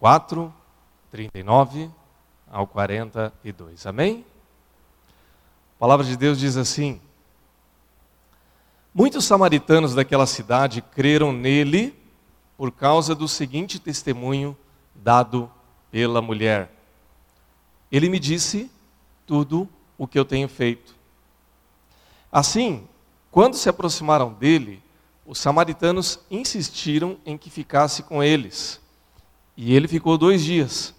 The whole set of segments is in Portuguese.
4, 39 ao 42. Amém? A palavra de Deus diz assim: Muitos samaritanos daquela cidade creram nele por causa do seguinte testemunho dado pela mulher. Ele me disse tudo o que eu tenho feito. Assim, quando se aproximaram dele, os samaritanos insistiram em que ficasse com eles. E ele ficou dois dias.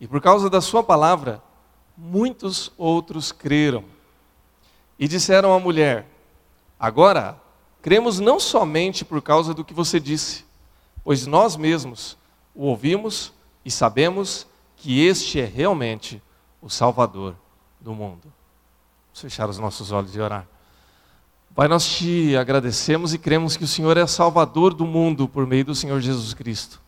E por causa da sua palavra, muitos outros creram. E disseram à mulher: Agora, cremos não somente por causa do que você disse, pois nós mesmos o ouvimos e sabemos que este é realmente o Salvador do mundo. Vamos fechar os nossos olhos e orar. Pai, nós te agradecemos e cremos que o Senhor é Salvador do mundo por meio do Senhor Jesus Cristo.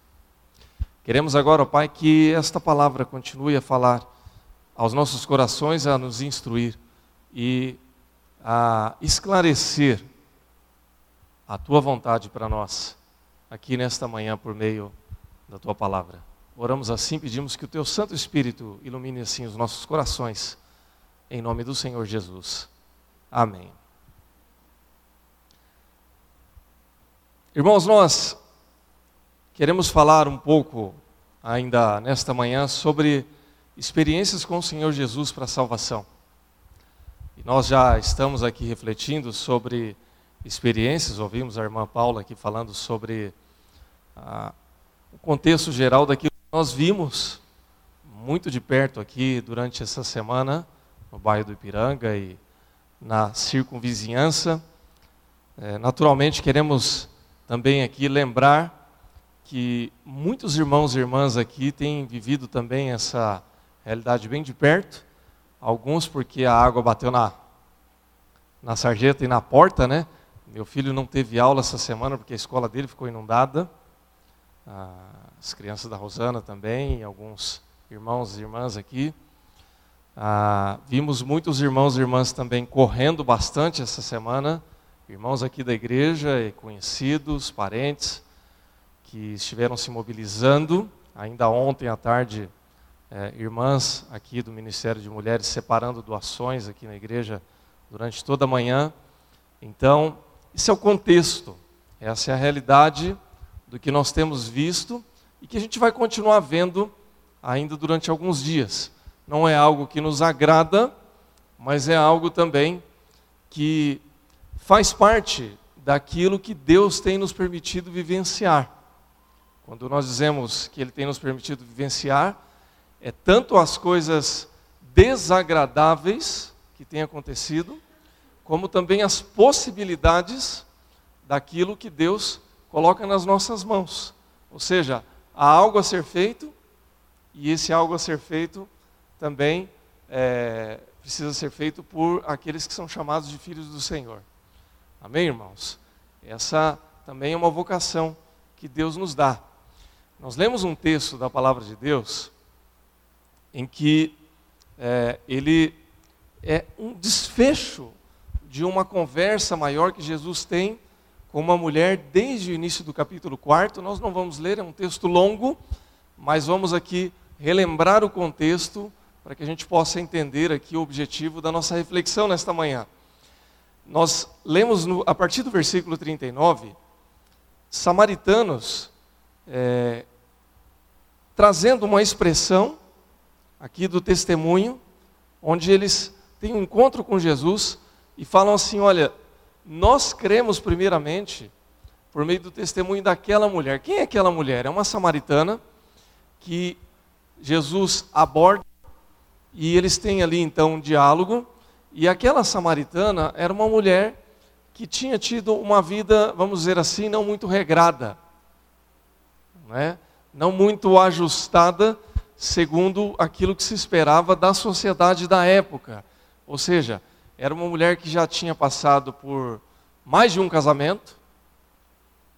Queremos agora, ó Pai, que esta palavra continue a falar aos nossos corações, a nos instruir e a esclarecer a tua vontade para nós, aqui nesta manhã, por meio da tua palavra. Oramos assim, pedimos que o teu Santo Espírito ilumine assim os nossos corações, em nome do Senhor Jesus. Amém. Irmãos, nós queremos falar um pouco ainda nesta manhã sobre experiências com o Senhor Jesus para a salvação. E nós já estamos aqui refletindo sobre experiências, ouvimos a irmã Paula aqui falando sobre ah, o contexto geral daquilo que nós vimos muito de perto aqui durante essa semana, no bairro do Ipiranga e na circunvizinhança. É, naturalmente, queremos também aqui lembrar que muitos irmãos e irmãs aqui têm vivido também essa realidade bem de perto. Alguns porque a água bateu na, na sarjeta e na porta, né? Meu filho não teve aula essa semana porque a escola dele ficou inundada. As crianças da Rosana também, alguns irmãos e irmãs aqui. Ah, vimos muitos irmãos e irmãs também correndo bastante essa semana irmãos aqui da igreja conhecidos, parentes, que estiveram se mobilizando. Ainda ontem à tarde, é, irmãs aqui do Ministério de Mulheres separando doações aqui na igreja durante toda a manhã. Então, esse é o contexto, essa é a realidade do que nós temos visto e que a gente vai continuar vendo ainda durante alguns dias. Não é algo que nos agrada, mas é algo também que faz parte daquilo que Deus tem nos permitido vivenciar. Quando nós dizemos que Ele tem nos permitido vivenciar, é tanto as coisas desagradáveis que têm acontecido, como também as possibilidades daquilo que Deus coloca nas nossas mãos. Ou seja, há algo a ser feito, e esse algo a ser feito também é, precisa ser feito por aqueles que são chamados de filhos do Senhor. Amém, irmãos? Essa também é uma vocação que Deus nos dá. Nós lemos um texto da palavra de Deus em que é, ele é um desfecho de uma conversa maior que Jesus tem com uma mulher desde o início do capítulo 4. Nós não vamos ler, é um texto longo, mas vamos aqui relembrar o contexto para que a gente possa entender aqui o objetivo da nossa reflexão nesta manhã nós lemos no, a partir do versículo 39, samaritanos é, trazendo uma expressão aqui do testemunho, onde eles têm um encontro com Jesus e falam assim: olha, nós cremos primeiramente por meio do testemunho daquela mulher. Quem é aquela mulher? É uma samaritana que Jesus aborda e eles têm ali então um diálogo. E aquela samaritana era uma mulher que tinha tido uma vida, vamos dizer assim, não muito regrada, né? não muito ajustada segundo aquilo que se esperava da sociedade da época. Ou seja, era uma mulher que já tinha passado por mais de um casamento,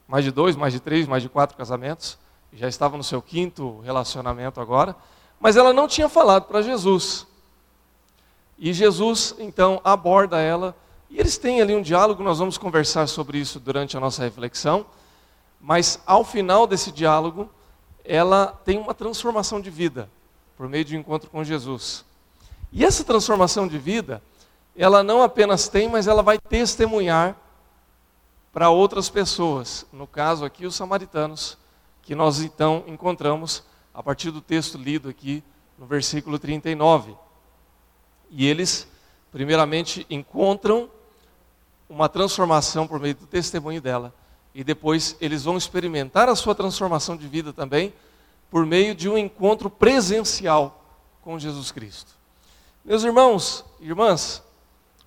mais de dois, mais de três, mais de quatro casamentos, já estava no seu quinto relacionamento agora, mas ela não tinha falado para Jesus. E Jesus então aborda ela, e eles têm ali um diálogo, nós vamos conversar sobre isso durante a nossa reflexão, mas ao final desse diálogo, ela tem uma transformação de vida por meio de um encontro com Jesus. E essa transformação de vida, ela não apenas tem, mas ela vai testemunhar para outras pessoas. No caso aqui, os samaritanos, que nós então encontramos a partir do texto lido aqui no versículo 39. E eles, primeiramente, encontram uma transformação por meio do testemunho dela, e depois eles vão experimentar a sua transformação de vida também por meio de um encontro presencial com Jesus Cristo. Meus irmãos e irmãs,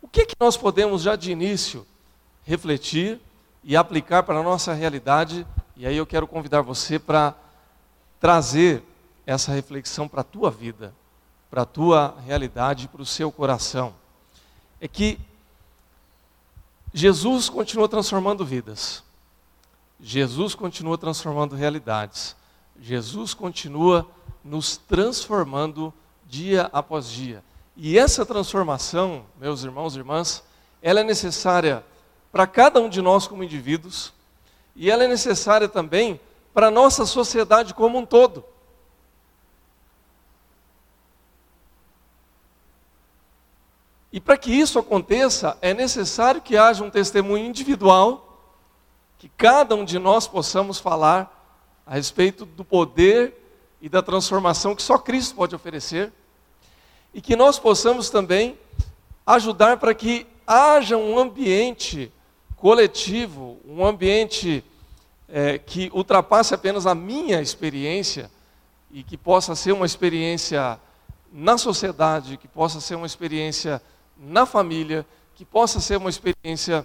o que, é que nós podemos já de início refletir e aplicar para a nossa realidade? E aí eu quero convidar você para trazer essa reflexão para a tua vida, para a tua realidade, para o seu coração. É que Jesus continua transformando vidas. Jesus continua transformando realidades. Jesus continua nos transformando dia após dia. E essa transformação, meus irmãos e irmãs, ela é necessária para cada um de nós como indivíduos, e ela é necessária também para a nossa sociedade como um todo. E para que isso aconteça, é necessário que haja um testemunho individual, que cada um de nós possamos falar a respeito do poder e da transformação que só Cristo pode oferecer, e que nós possamos também ajudar para que haja um ambiente coletivo, um ambiente é, que ultrapasse apenas a minha experiência e que possa ser uma experiência na sociedade, que possa ser uma experiência na família, que possa ser uma experiência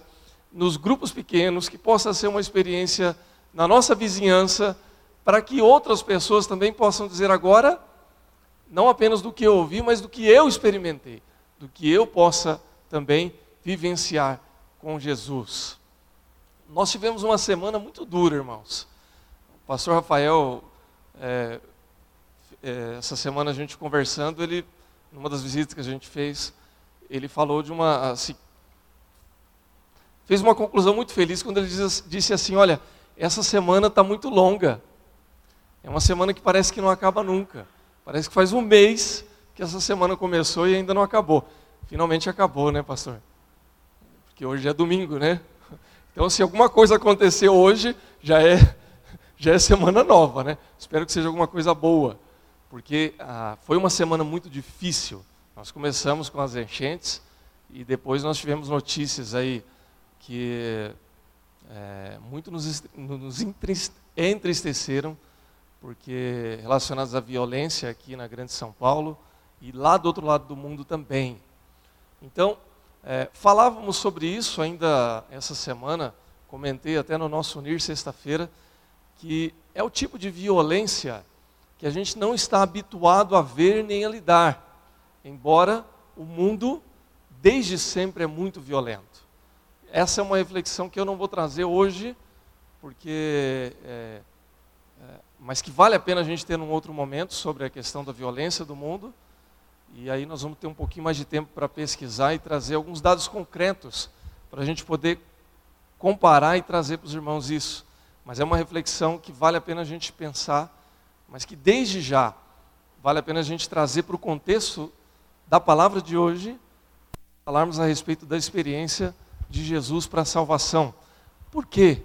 nos grupos pequenos, que possa ser uma experiência na nossa vizinhança, para que outras pessoas também possam dizer agora, não apenas do que eu ouvi, mas do que eu experimentei, do que eu possa também vivenciar com Jesus. Nós tivemos uma semana muito dura, irmãos. O pastor Rafael, é, é, essa semana a gente conversando, ele, numa das visitas que a gente fez, ele falou de uma. Assim, fez uma conclusão muito feliz quando ele disse assim: Olha, essa semana está muito longa. É uma semana que parece que não acaba nunca. Parece que faz um mês que essa semana começou e ainda não acabou. Finalmente acabou, né, pastor? Porque hoje é domingo, né? Então, se alguma coisa aconteceu hoje, já é, já é semana nova, né? Espero que seja alguma coisa boa, porque ah, foi uma semana muito difícil. Nós começamos com as enchentes e depois nós tivemos notícias aí que é, muito nos, nos entristeceram, porque relacionadas à violência aqui na Grande São Paulo e lá do outro lado do mundo também. Então, é, falávamos sobre isso ainda essa semana, comentei até no nosso Unir sexta-feira, que é o tipo de violência que a gente não está habituado a ver nem a lidar embora o mundo desde sempre é muito violento. Essa é uma reflexão que eu não vou trazer hoje, porque é, é, mas que vale a pena a gente ter num outro momento sobre a questão da violência do mundo. E aí nós vamos ter um pouquinho mais de tempo para pesquisar e trazer alguns dados concretos para a gente poder comparar e trazer para os irmãos isso. Mas é uma reflexão que vale a pena a gente pensar, mas que desde já vale a pena a gente trazer para o contexto da palavra de hoje, falarmos a respeito da experiência de Jesus para a salvação. Por que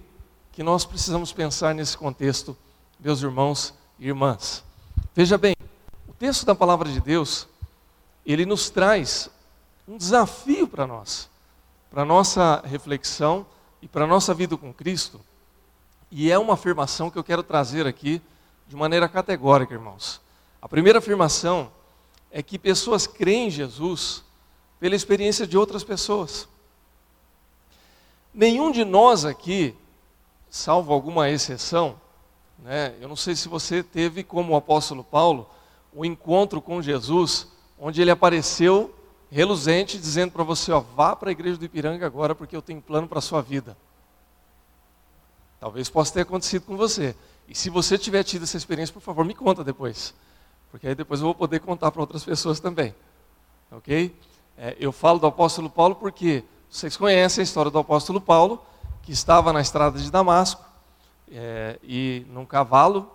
que nós precisamos pensar nesse contexto, meus irmãos e irmãs? Veja bem, o texto da palavra de Deus, ele nos traz um desafio para nós, para nossa reflexão e para nossa vida com Cristo. E é uma afirmação que eu quero trazer aqui de maneira categórica, irmãos. A primeira afirmação é que pessoas creem em Jesus pela experiência de outras pessoas. Nenhum de nós aqui, salvo alguma exceção, né, eu não sei se você teve, como o apóstolo Paulo, um encontro com Jesus, onde ele apareceu reluzente, dizendo para você: ó, vá para a igreja do Ipiranga agora, porque eu tenho plano para a sua vida. Talvez possa ter acontecido com você. E se você tiver tido essa experiência, por favor, me conta depois porque aí depois eu vou poder contar para outras pessoas também. Ok? É, eu falo do apóstolo Paulo porque vocês conhecem a história do apóstolo Paulo, que estava na estrada de Damasco, é, e num cavalo,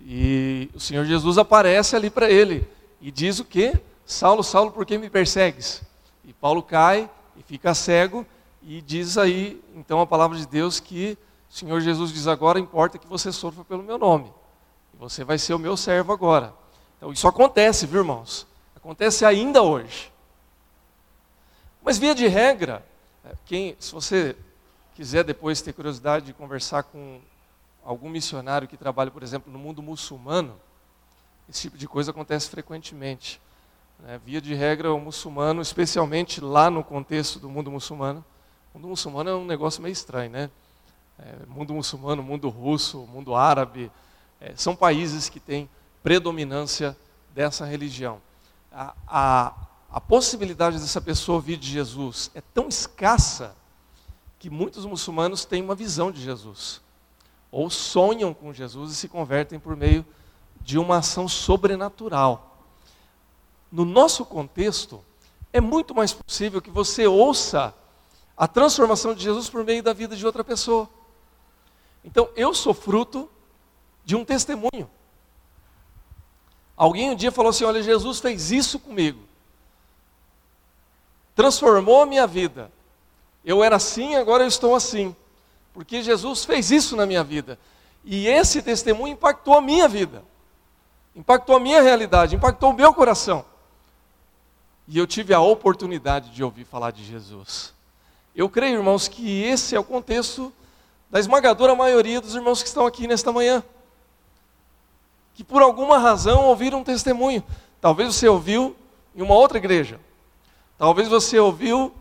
E o Senhor Jesus aparece ali para ele e diz o quê? Saulo, Saulo, por que me persegues? E Paulo cai e fica cego e diz aí, então, a palavra de Deus que o Senhor Jesus diz agora, importa que você sofra pelo meu nome. Você vai ser o meu servo agora. Então isso acontece, viu, irmãos? Acontece ainda hoje. Mas via de regra, quem, se você quiser depois ter curiosidade de conversar com algum missionário que trabalha, por exemplo, no mundo muçulmano, esse tipo de coisa acontece frequentemente. Né? Via de regra, o muçulmano, especialmente lá no contexto do mundo muçulmano, o mundo muçulmano é um negócio meio estranho, né? É, mundo muçulmano, mundo russo, mundo árabe, é, são países que têm predominância dessa religião. A, a, a possibilidade dessa pessoa ouvir de Jesus é tão escassa que muitos muçulmanos têm uma visão de Jesus, ou sonham com Jesus e se convertem por meio de uma ação sobrenatural. No nosso contexto, é muito mais possível que você ouça a transformação de Jesus por meio da vida de outra pessoa. Então, eu sou fruto de um testemunho. Alguém um dia falou assim: Olha, Jesus fez isso comigo, transformou a minha vida. Eu era assim, agora eu estou assim, porque Jesus fez isso na minha vida. E esse testemunho impactou a minha vida, impactou a minha realidade, impactou o meu coração. E eu tive a oportunidade de ouvir falar de Jesus. Eu creio, irmãos, que esse é o contexto da esmagadora maioria dos irmãos que estão aqui nesta manhã que por alguma razão ouviram um testemunho. Talvez você ouviu em uma outra igreja. Talvez você ouviu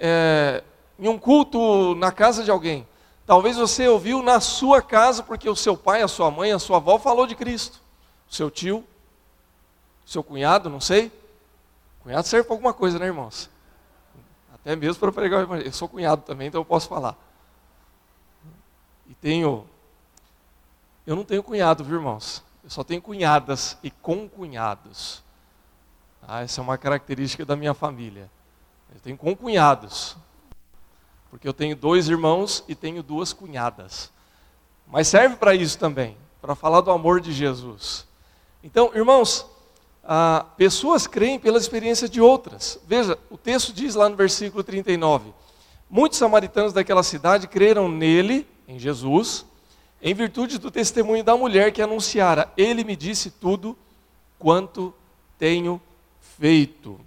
é, em um culto na casa de alguém. Talvez você ouviu na sua casa porque o seu pai, a sua mãe, a sua avó falou de Cristo. O seu tio, seu cunhado, não sei. Cunhado serve para alguma coisa, né, irmãos? Até mesmo para pregar o evangelho. Eu sou cunhado também, então eu posso falar. E tenho. Eu não tenho cunhado, viu, irmãos? Eu só tenho cunhadas e concunhados. Ah, essa é uma característica da minha família. Eu tenho concunhados. Porque eu tenho dois irmãos e tenho duas cunhadas. Mas serve para isso também, para falar do amor de Jesus. Então, irmãos, ah, pessoas creem pela experiência de outras. Veja, o texto diz lá no versículo 39: Muitos samaritanos daquela cidade creram nele, em Jesus, em virtude do testemunho da mulher que anunciara: Ele me disse tudo quanto tenho feito.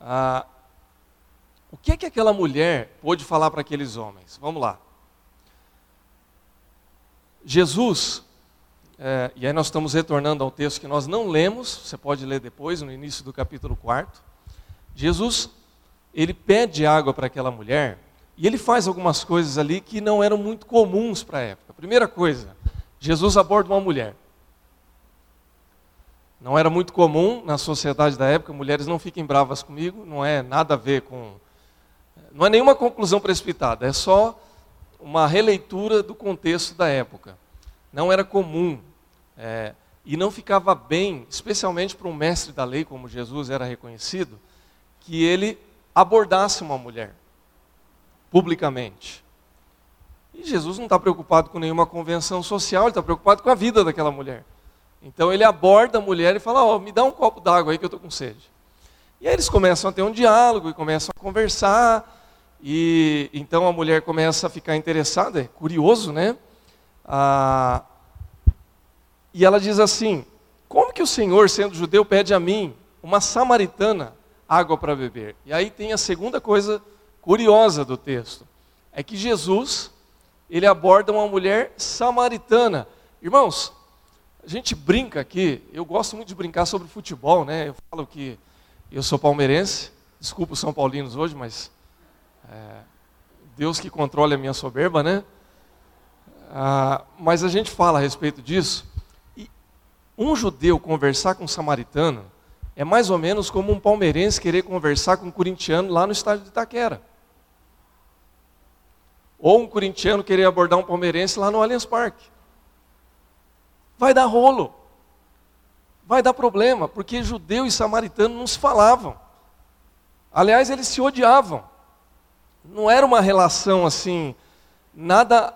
Ah, o que é que aquela mulher pôde falar para aqueles homens? Vamos lá. Jesus, é, e aí nós estamos retornando ao texto que nós não lemos, você pode ler depois, no início do capítulo 4. Jesus, ele pede água para aquela mulher, e ele faz algumas coisas ali que não eram muito comuns para a época. Primeira coisa, Jesus aborda uma mulher. Não era muito comum na sociedade da época, mulheres não fiquem bravas comigo, não é nada a ver com. Não é nenhuma conclusão precipitada, é só uma releitura do contexto da época. Não era comum. É, e não ficava bem, especialmente para um mestre da lei, como Jesus era reconhecido, que ele abordasse uma mulher publicamente. E Jesus não está preocupado com nenhuma convenção social, ele está preocupado com a vida daquela mulher. Então ele aborda a mulher e fala: oh, me dá um copo d'água aí que eu estou com sede. E aí eles começam a ter um diálogo e começam a conversar. E então a mulher começa a ficar interessada, é curioso, né? Ah, e ela diz assim: Como que o Senhor, sendo judeu, pede a mim, uma samaritana, água para beber? E aí tem a segunda coisa curiosa do texto. É que Jesus, ele aborda uma mulher samaritana. Irmãos, a gente brinca aqui, eu gosto muito de brincar sobre futebol, né? Eu falo que eu sou palmeirense, desculpa os São Paulinos hoje, mas é, Deus que controla a minha soberba, né? Ah, mas a gente fala a respeito disso. E um judeu conversar com um samaritano é mais ou menos como um palmeirense querer conversar com um corintiano lá no estádio de Itaquera. Ou um corintiano querer abordar um palmeirense lá no Allianz Parque. Vai dar rolo. Vai dar problema, porque judeu e samaritano não se falavam. Aliás, eles se odiavam. Não era uma relação assim, nada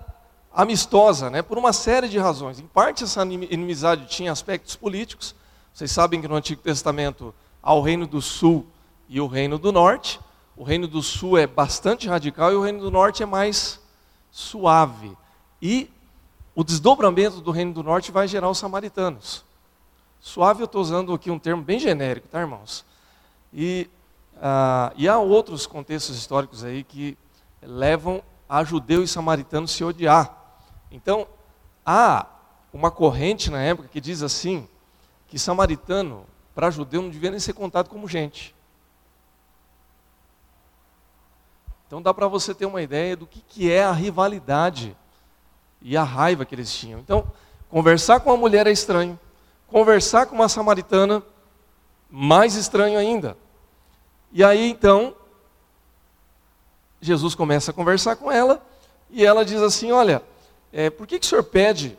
amistosa, né, por uma série de razões. Em parte, essa inimizade tinha aspectos políticos. Vocês sabem que no Antigo Testamento há o Reino do Sul e o Reino do Norte. O Reino do Sul é bastante radical e o Reino do Norte é mais suave. E o desdobramento do Reino do Norte vai gerar os samaritanos. Suave, eu estou usando aqui um termo bem genérico, tá, irmãos? E, ah, e há outros contextos históricos aí que levam a judeu e samaritano se odiar. Então, há uma corrente na época que diz assim, que samaritano, para judeu, não devia nem ser contado como gente. Então dá para você ter uma ideia do que, que é a rivalidade e a raiva que eles tinham. Então, conversar com uma mulher é estranho, conversar com uma samaritana, mais estranho ainda. E aí então, Jesus começa a conversar com ela e ela diz assim: Olha, é, por que, que o senhor pede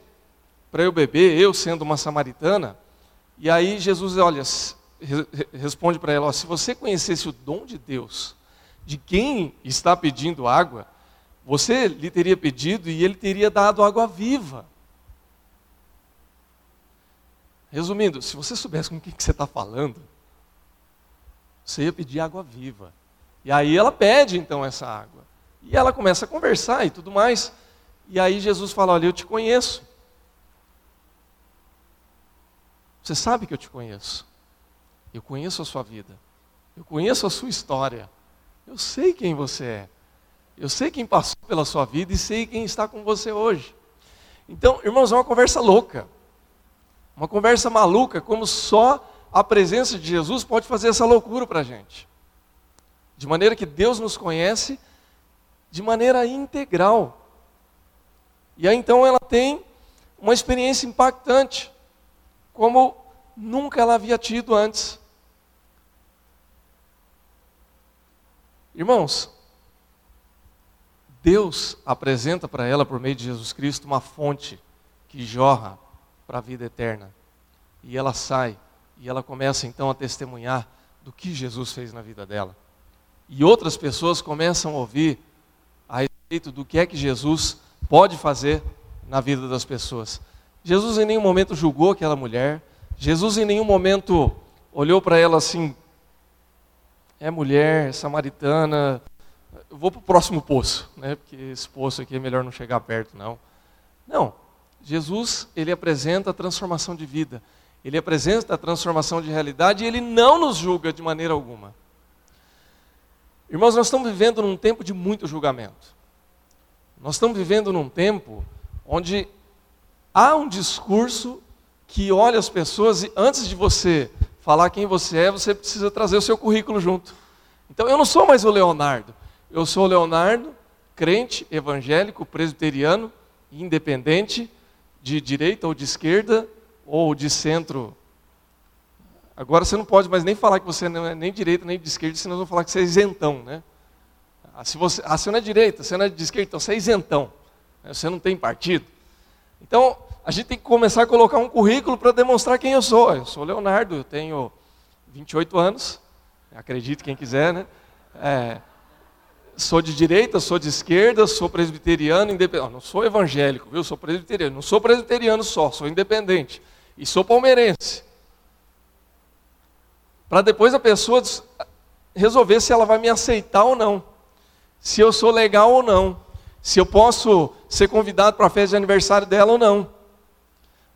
para eu beber, eu sendo uma samaritana? E aí Jesus, olha, responde para ela: se você conhecesse o dom de Deus, de quem está pedindo água, você lhe teria pedido e ele teria dado água viva. Resumindo, se você soubesse com quem que você está falando, você ia pedir água viva. E aí ela pede então essa água. E ela começa a conversar e tudo mais. E aí Jesus fala: Olha, eu te conheço. Você sabe que eu te conheço. Eu conheço a sua vida. Eu conheço a sua história. Eu sei quem você é. Eu sei quem passou pela sua vida e sei quem está com você hoje. Então, irmãos, é uma conversa louca. Uma conversa maluca, como só a presença de Jesus pode fazer essa loucura para a gente. De maneira que Deus nos conhece de maneira integral. E aí então ela tem uma experiência impactante, como nunca ela havia tido antes. Irmãos, Deus apresenta para ela, por meio de Jesus Cristo, uma fonte que jorra para a vida eterna. E ela sai e ela começa então a testemunhar do que Jesus fez na vida dela. E outras pessoas começam a ouvir a respeito do que é que Jesus pode fazer na vida das pessoas. Jesus em nenhum momento julgou aquela mulher, Jesus em nenhum momento olhou para ela assim: é mulher, é samaritana, eu vou para o próximo poço, né? porque esse poço aqui é melhor não chegar perto, não. Não, Jesus, ele apresenta a transformação de vida, ele apresenta a transformação de realidade e ele não nos julga de maneira alguma. Irmãos, nós estamos vivendo num tempo de muito julgamento. Nós estamos vivendo num tempo onde há um discurso que olha as pessoas e antes de você falar quem você é, você precisa trazer o seu currículo junto. Então eu não sou mais o Leonardo. Eu sou Leonardo, crente, evangélico, presbiteriano, independente, de direita ou de esquerda, ou de centro. Agora você não pode mais nem falar que você não é nem direita nem de esquerda, senão vão falar que você é isentão, né? Ah, se você, ah, você não é direita, você não é de esquerda, então você é isentão. Né? Você não tem partido. Então, a gente tem que começar a colocar um currículo para demonstrar quem eu sou. Eu sou Leonardo, eu tenho 28 anos, acredite quem quiser, né? É, sou de direita, sou de esquerda, sou presbiteriano, independente. Não sou evangélico, viu? Sou presbiteriano. Não sou presbiteriano só, sou independente. E sou palmeirense. Para depois a pessoa resolver se ela vai me aceitar ou não. Se eu sou legal ou não. Se eu posso ser convidado para a festa de aniversário dela ou não.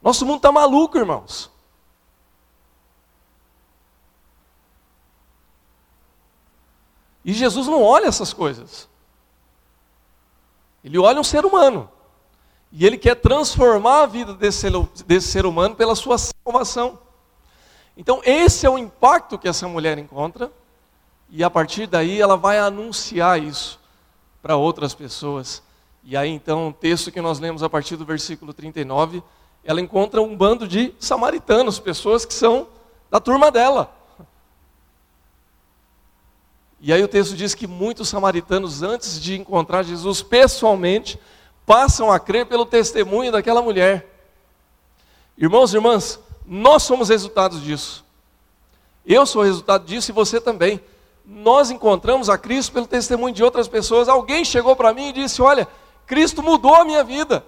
Nosso mundo está maluco, irmãos. E Jesus não olha essas coisas. Ele olha um ser humano. E ele quer transformar a vida desse ser, desse ser humano pela sua salvação. Então, esse é o impacto que essa mulher encontra. E a partir daí ela vai anunciar isso para outras pessoas. E aí então, o texto que nós lemos a partir do versículo 39, ela encontra um bando de samaritanos, pessoas que são da turma dela. E aí o texto diz que muitos samaritanos, antes de encontrar Jesus pessoalmente, passam a crer pelo testemunho daquela mulher. Irmãos e irmãs, nós somos resultados disso. Eu sou resultado disso e você também. Nós encontramos a Cristo pelo testemunho de outras pessoas. Alguém chegou para mim e disse: Olha, Cristo mudou a minha vida.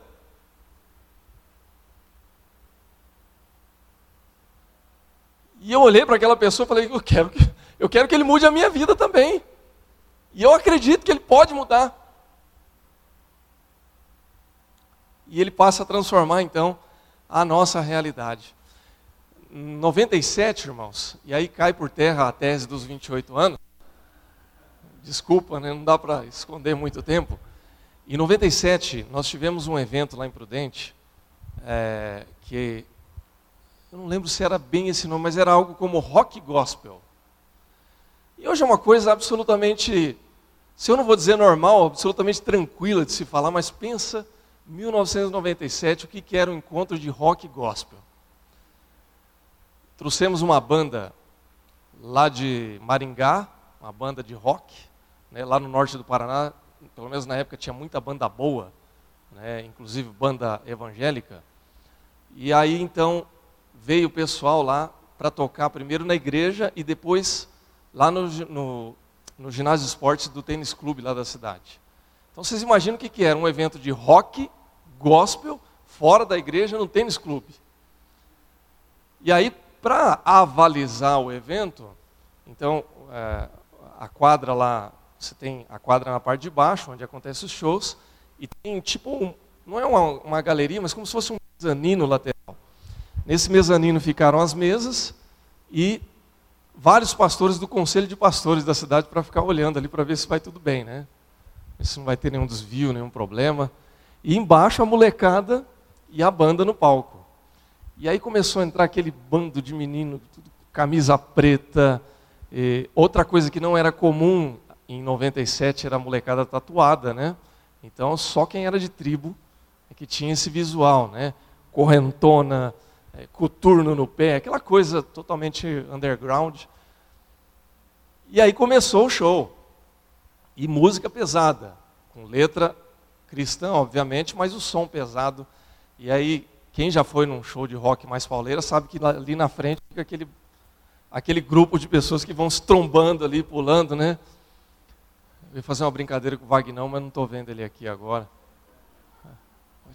E eu olhei para aquela pessoa e falei: Eu quero que eu quero que ele mude a minha vida também. E eu acredito que ele pode mudar. E ele passa a transformar então a nossa realidade. 97, irmãos, e aí cai por terra a tese dos 28 anos. Desculpa, né? não dá para esconder muito tempo. Em 97, nós tivemos um evento lá em Prudente, é, que eu não lembro se era bem esse nome, mas era algo como rock gospel. E hoje é uma coisa absolutamente, se eu não vou dizer normal, absolutamente tranquila de se falar, mas pensa 1997, o que, que era um encontro de rock gospel. Trouxemos uma banda lá de Maringá, uma banda de rock, né, lá no norte do Paraná, pelo menos na época tinha muita banda boa, né, inclusive banda evangélica. E aí então veio o pessoal lá para tocar primeiro na igreja e depois lá no, no, no ginásio de esportes do tênis clube lá da cidade. Então vocês imaginam o que, que era? Um evento de rock, gospel, fora da igreja, no tênis clube. E aí, para avalizar o evento, então é, a quadra lá, você tem a quadra na parte de baixo, onde acontecem os shows, e tem tipo, um, não é uma, uma galeria, mas como se fosse um mezanino lateral. Nesse mezanino ficaram as mesas e vários pastores do conselho de pastores da cidade para ficar olhando ali para ver se vai tudo bem, né? Se não vai ter nenhum desvio, nenhum problema. E embaixo a molecada e a banda no palco. E aí começou a entrar aquele bando de menino, camisa preta. outra coisa que não era comum em 97 era a molecada tatuada, né? Então só quem era de tribo é que tinha esse visual, né? Correntona, é, coturno no pé, aquela coisa totalmente underground. E aí começou o show. E música pesada, com letra cristã, obviamente, mas o som pesado. E aí, quem já foi num show de rock mais pauleira sabe que ali na frente fica aquele, aquele grupo de pessoas que vão se trombando ali, pulando, né? Eu ia fazer uma brincadeira com o Vagnão, mas não estou vendo ele aqui agora.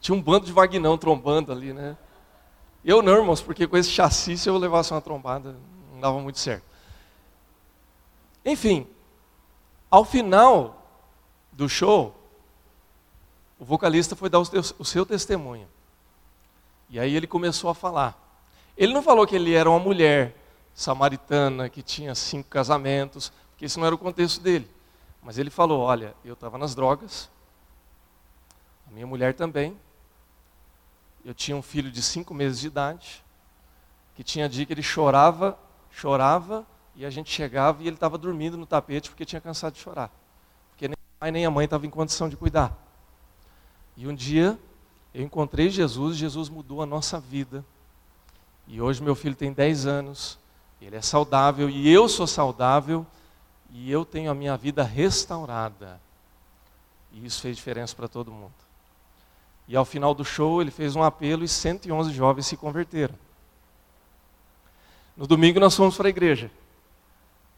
Tinha um bando de Vagnão trombando ali, né? Eu não, irmãos, porque com esse chassi, se eu levasse uma trombada, não dava muito certo. Enfim, ao final do show, o vocalista foi dar o seu testemunho. E aí ele começou a falar. Ele não falou que ele era uma mulher samaritana, que tinha cinco casamentos, porque esse não era o contexto dele. Mas ele falou: Olha, eu estava nas drogas, a minha mulher também, eu tinha um filho de cinco meses de idade, que tinha dia que ele chorava, chorava, e a gente chegava e ele estava dormindo no tapete porque tinha cansado de chorar. Porque nem o pai nem a mãe estavam em condição de cuidar. E um dia eu encontrei Jesus, Jesus mudou a nossa vida. E hoje meu filho tem 10 anos, ele é saudável e eu sou saudável e eu tenho a minha vida restaurada. E isso fez diferença para todo mundo. E ao final do show ele fez um apelo e 111 jovens se converteram. No domingo nós fomos para a igreja.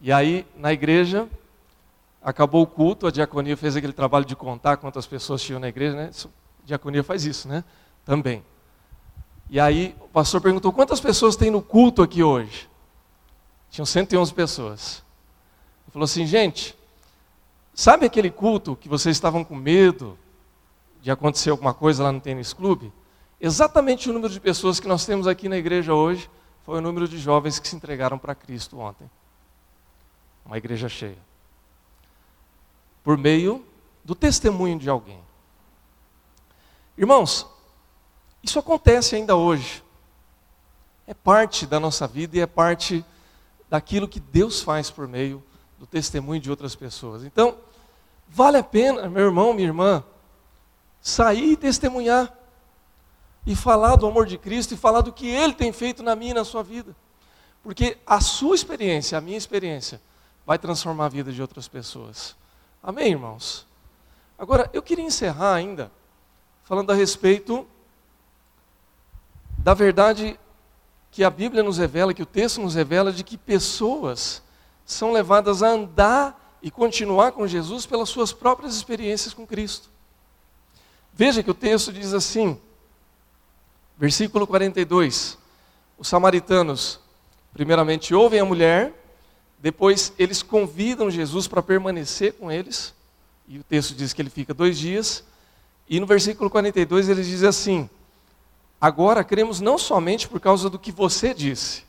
E aí, na igreja, acabou o culto, a diaconia fez aquele trabalho de contar quantas pessoas tinham na igreja, né? A diaconia faz isso, né? Também. E aí o pastor perguntou: quantas pessoas tem no culto aqui hoje? Tinham 111 pessoas. Ele falou assim: gente, sabe aquele culto que vocês estavam com medo, de acontecer alguma coisa lá no tênis clube, exatamente o número de pessoas que nós temos aqui na igreja hoje foi o número de jovens que se entregaram para Cristo ontem. Uma igreja cheia. Por meio do testemunho de alguém. Irmãos, isso acontece ainda hoje. É parte da nossa vida e é parte daquilo que Deus faz por meio do testemunho de outras pessoas. Então, vale a pena, meu irmão, minha irmã, sair e testemunhar, e falar do amor de Cristo, e falar do que Ele tem feito na minha e na sua vida. Porque a sua experiência, a minha experiência, vai transformar a vida de outras pessoas. Amém, irmãos? Agora, eu queria encerrar ainda falando a respeito da verdade que a Bíblia nos revela, que o texto nos revela, de que pessoas são levadas a andar e continuar com Jesus pelas suas próprias experiências com Cristo. Veja que o texto diz assim, versículo 42: Os samaritanos primeiramente ouvem a mulher, depois eles convidam Jesus para permanecer com eles, e o texto diz que ele fica dois dias, e no versículo 42 ele diz assim: Agora cremos não somente por causa do que você disse,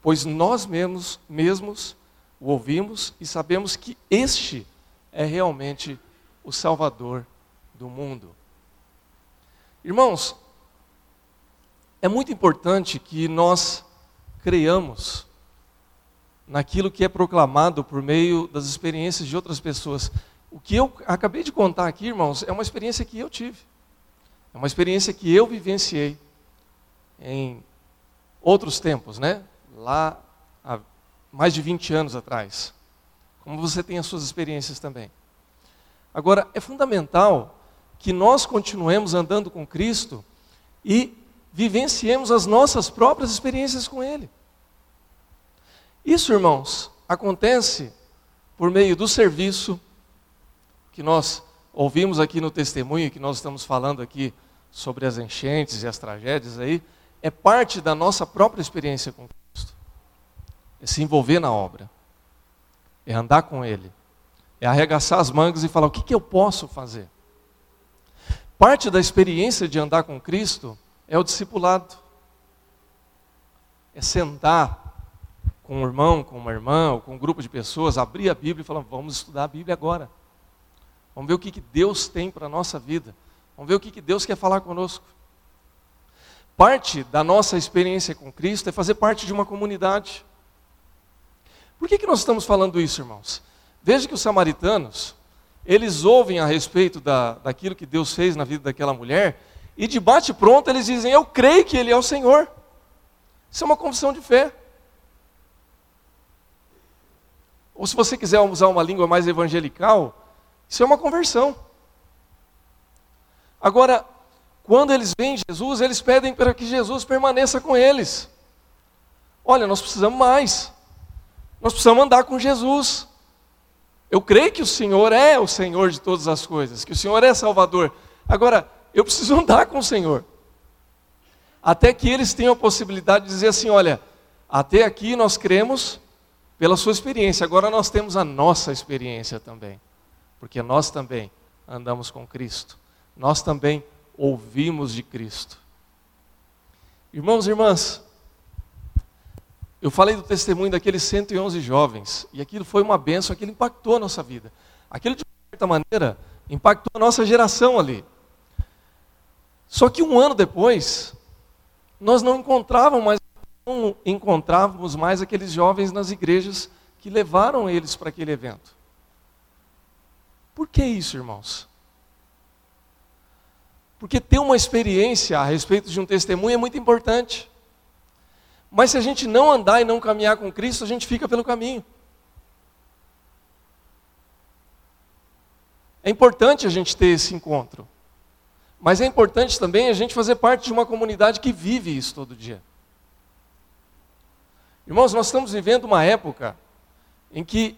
pois nós mesmos, mesmos o ouvimos e sabemos que este é realmente o Salvador do mundo. Irmãos, é muito importante que nós creiamos naquilo que é proclamado por meio das experiências de outras pessoas. O que eu acabei de contar aqui, irmãos, é uma experiência que eu tive. É uma experiência que eu vivenciei em outros tempos, né? Lá há mais de 20 anos atrás. Como você tem as suas experiências também. Agora, é fundamental que nós continuemos andando com Cristo e vivenciemos as nossas próprias experiências com Ele. Isso, irmãos, acontece por meio do serviço, que nós ouvimos aqui no testemunho, que nós estamos falando aqui sobre as enchentes e as tragédias aí, é parte da nossa própria experiência com Cristo. É se envolver na obra, é andar com Ele, é arregaçar as mangas e falar: o que, que eu posso fazer? Parte da experiência de andar com Cristo é o discipulado, é sentar com um irmão, com uma irmã, ou com um grupo de pessoas, abrir a Bíblia e falar: vamos estudar a Bíblia agora. Vamos ver o que, que Deus tem para a nossa vida. Vamos ver o que, que Deus quer falar conosco. Parte da nossa experiência com Cristo é fazer parte de uma comunidade. Por que, que nós estamos falando isso, irmãos? Veja que os samaritanos, eles ouvem a respeito da, daquilo que Deus fez na vida daquela mulher, e de bate pronto eles dizem: Eu creio que Ele é o Senhor. Isso é uma confissão de fé. Ou se você quiser usar uma língua mais evangelical, isso é uma conversão. Agora, quando eles veem Jesus, eles pedem para que Jesus permaneça com eles. Olha, nós precisamos mais. Nós precisamos andar com Jesus. Eu creio que o Senhor é o Senhor de todas as coisas, que o Senhor é Salvador. Agora, eu preciso andar com o Senhor. Até que eles tenham a possibilidade de dizer assim: olha, até aqui nós cremos pela sua experiência, agora nós temos a nossa experiência também porque nós também andamos com Cristo, nós também ouvimos de Cristo. Irmãos e irmãs, eu falei do testemunho daqueles 111 jovens, e aquilo foi uma benção, aquilo impactou a nossa vida. Aquilo, de certa maneira, impactou a nossa geração ali. Só que um ano depois, nós não encontrávamos mais, não encontrávamos mais aqueles jovens nas igrejas que levaram eles para aquele evento. Por que isso, irmãos? Porque ter uma experiência a respeito de um testemunho é muito importante. Mas se a gente não andar e não caminhar com Cristo, a gente fica pelo caminho. É importante a gente ter esse encontro. Mas é importante também a gente fazer parte de uma comunidade que vive isso todo dia. Irmãos, nós estamos vivendo uma época em que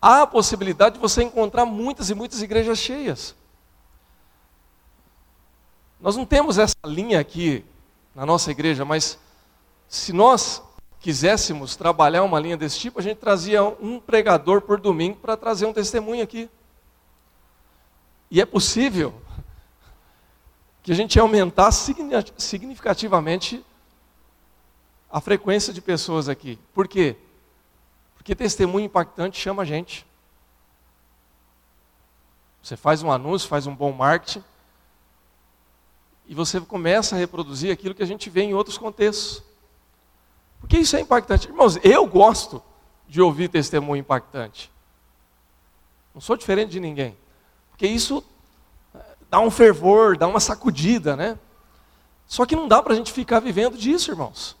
há a possibilidade de você encontrar muitas e muitas igrejas cheias. Nós não temos essa linha aqui na nossa igreja, mas se nós quiséssemos trabalhar uma linha desse tipo, a gente trazia um pregador por domingo para trazer um testemunho aqui. E é possível que a gente aumentasse significativamente a frequência de pessoas aqui. Por quê? Porque testemunho impactante chama a gente. Você faz um anúncio, faz um bom marketing, e você começa a reproduzir aquilo que a gente vê em outros contextos. Porque isso é impactante. Irmãos, eu gosto de ouvir testemunho impactante. Não sou diferente de ninguém. Porque isso eh, dá um fervor, dá uma sacudida, né? Só que não dá para a gente ficar vivendo disso, irmãos.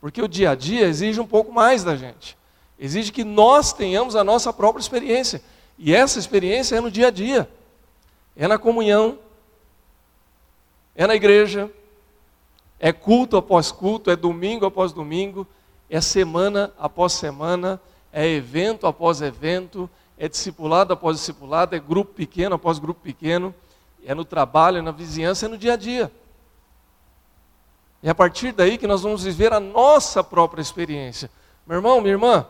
Porque o dia a dia exige um pouco mais da gente. Exige que nós tenhamos a nossa própria experiência. E essa experiência é no dia a dia. É na comunhão, é na igreja, é culto após culto, é domingo após domingo, é semana após semana, é evento após evento, é discipulado após discipulado, é grupo pequeno após grupo pequeno, é no trabalho, é na vizinhança, é no dia a dia. É a partir daí que nós vamos viver a nossa própria experiência. Meu irmão, minha irmã,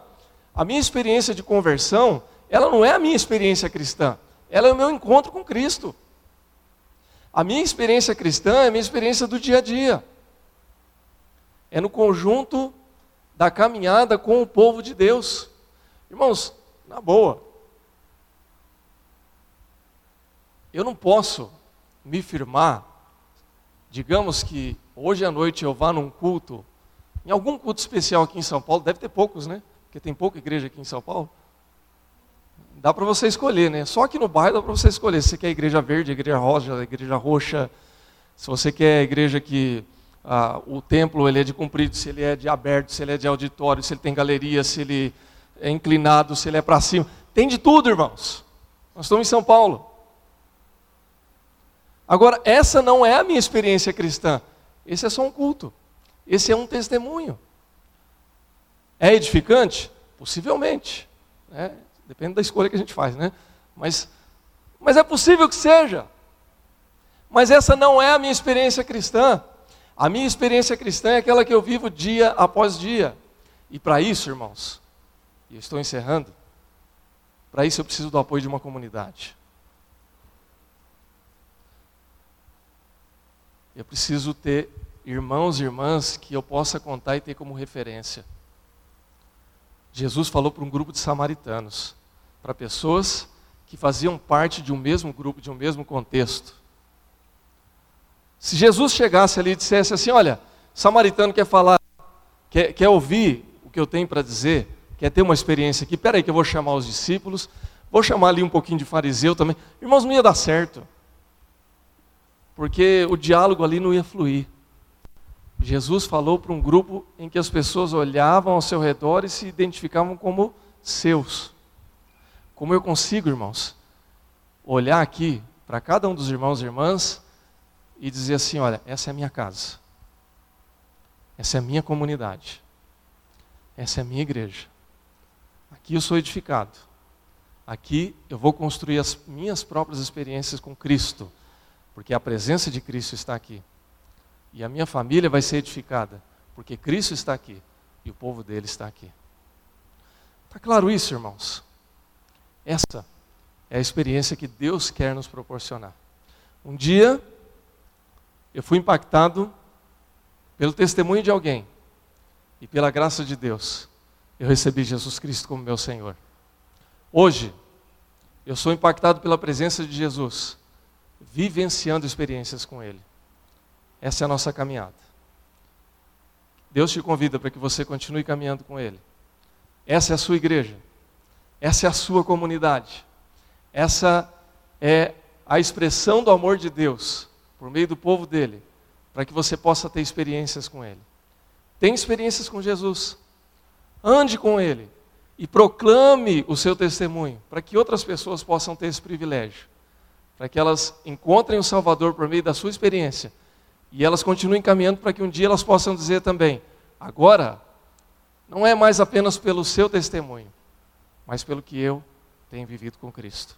a minha experiência de conversão, ela não é a minha experiência cristã, ela é o meu encontro com Cristo. A minha experiência cristã é a minha experiência do dia a dia. É no conjunto da caminhada com o povo de Deus. Irmãos, na boa, eu não posso me firmar, digamos que hoje à noite eu vá num culto, em algum culto especial aqui em São Paulo, deve ter poucos, né? Porque tem pouca igreja aqui em São Paulo. Dá para você escolher, né? Só aqui no bairro dá para você escolher se você quer igreja verde, igreja rosa, igreja roxa, se você quer igreja que ah, o templo ele é de comprido, se ele é de aberto, se ele é de auditório, se ele tem galeria, se ele é inclinado, se ele é para cima. Tem de tudo, irmãos. Nós estamos em São Paulo. Agora, essa não é a minha experiência cristã. Esse é só um culto. Esse é um testemunho. É edificante? Possivelmente. Né? Depende da escolha que a gente faz, né? Mas, mas é possível que seja. Mas essa não é a minha experiência cristã. A minha experiência cristã é aquela que eu vivo dia após dia. E para isso, irmãos, e eu estou encerrando, para isso eu preciso do apoio de uma comunidade. Eu preciso ter irmãos e irmãs que eu possa contar e ter como referência. Jesus falou para um grupo de samaritanos, para pessoas que faziam parte de um mesmo grupo, de um mesmo contexto. Se Jesus chegasse ali e dissesse assim: Olha, samaritano quer falar, quer, quer ouvir o que eu tenho para dizer, quer ter uma experiência aqui, peraí que eu vou chamar os discípulos, vou chamar ali um pouquinho de fariseu também. Irmãos, não ia dar certo porque o diálogo ali não ia fluir. Jesus falou para um grupo em que as pessoas olhavam ao seu redor e se identificavam como seus. Como eu consigo, irmãos, olhar aqui para cada um dos irmãos e irmãs e dizer assim: olha, essa é a minha casa, essa é a minha comunidade, essa é a minha igreja. Aqui eu sou edificado, aqui eu vou construir as minhas próprias experiências com Cristo porque a presença de Cristo está aqui. E a minha família vai ser edificada, porque Cristo está aqui e o povo dele está aqui. Está claro isso, irmãos? Essa é a experiência que Deus quer nos proporcionar. Um dia, eu fui impactado pelo testemunho de alguém, e pela graça de Deus, eu recebi Jesus Cristo como meu Senhor. Hoje, eu sou impactado pela presença de Jesus vivenciando experiências com Ele. Essa é a nossa caminhada. Deus te convida para que você continue caminhando com Ele. Essa é a sua igreja. Essa é a sua comunidade. Essa é a expressão do amor de Deus por meio do povo dele, para que você possa ter experiências com Ele. Tenha experiências com Jesus. Ande com Ele e proclame o seu testemunho, para que outras pessoas possam ter esse privilégio para que elas encontrem o Salvador por meio da sua experiência e elas continuem caminhando para que um dia elas possam dizer também: agora, não é mais apenas pelo seu testemunho, mas pelo que eu tenho vivido com Cristo.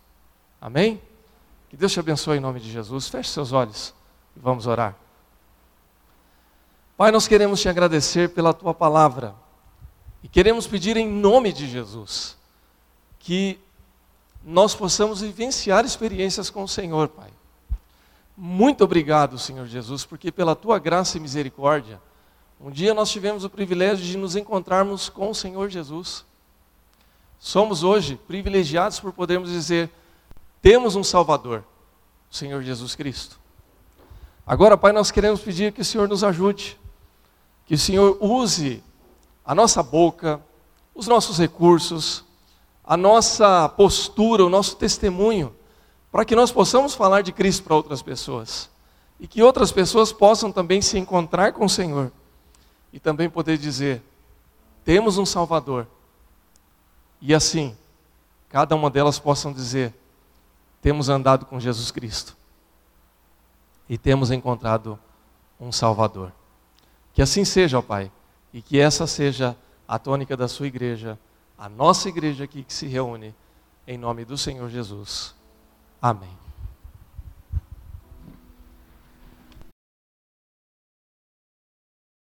Amém? Que Deus te abençoe em nome de Jesus. Feche seus olhos e vamos orar. Pai, nós queremos te agradecer pela tua palavra e queremos pedir em nome de Jesus que nós possamos vivenciar experiências com o Senhor, Pai. Muito obrigado, Senhor Jesus, porque pela tua graça e misericórdia, um dia nós tivemos o privilégio de nos encontrarmos com o Senhor Jesus. Somos hoje privilegiados por podermos dizer: temos um Salvador, o Senhor Jesus Cristo. Agora, Pai, nós queremos pedir que o Senhor nos ajude, que o Senhor use a nossa boca, os nossos recursos, a nossa postura, o nosso testemunho, para que nós possamos falar de Cristo para outras pessoas. E que outras pessoas possam também se encontrar com o Senhor e também poder dizer: temos um Salvador. E assim, cada uma delas possam dizer: temos andado com Jesus Cristo e temos encontrado um Salvador. Que assim seja, ó Pai, e que essa seja a tônica da sua igreja a nossa igreja aqui que se reúne em nome do Senhor Jesus. Amém.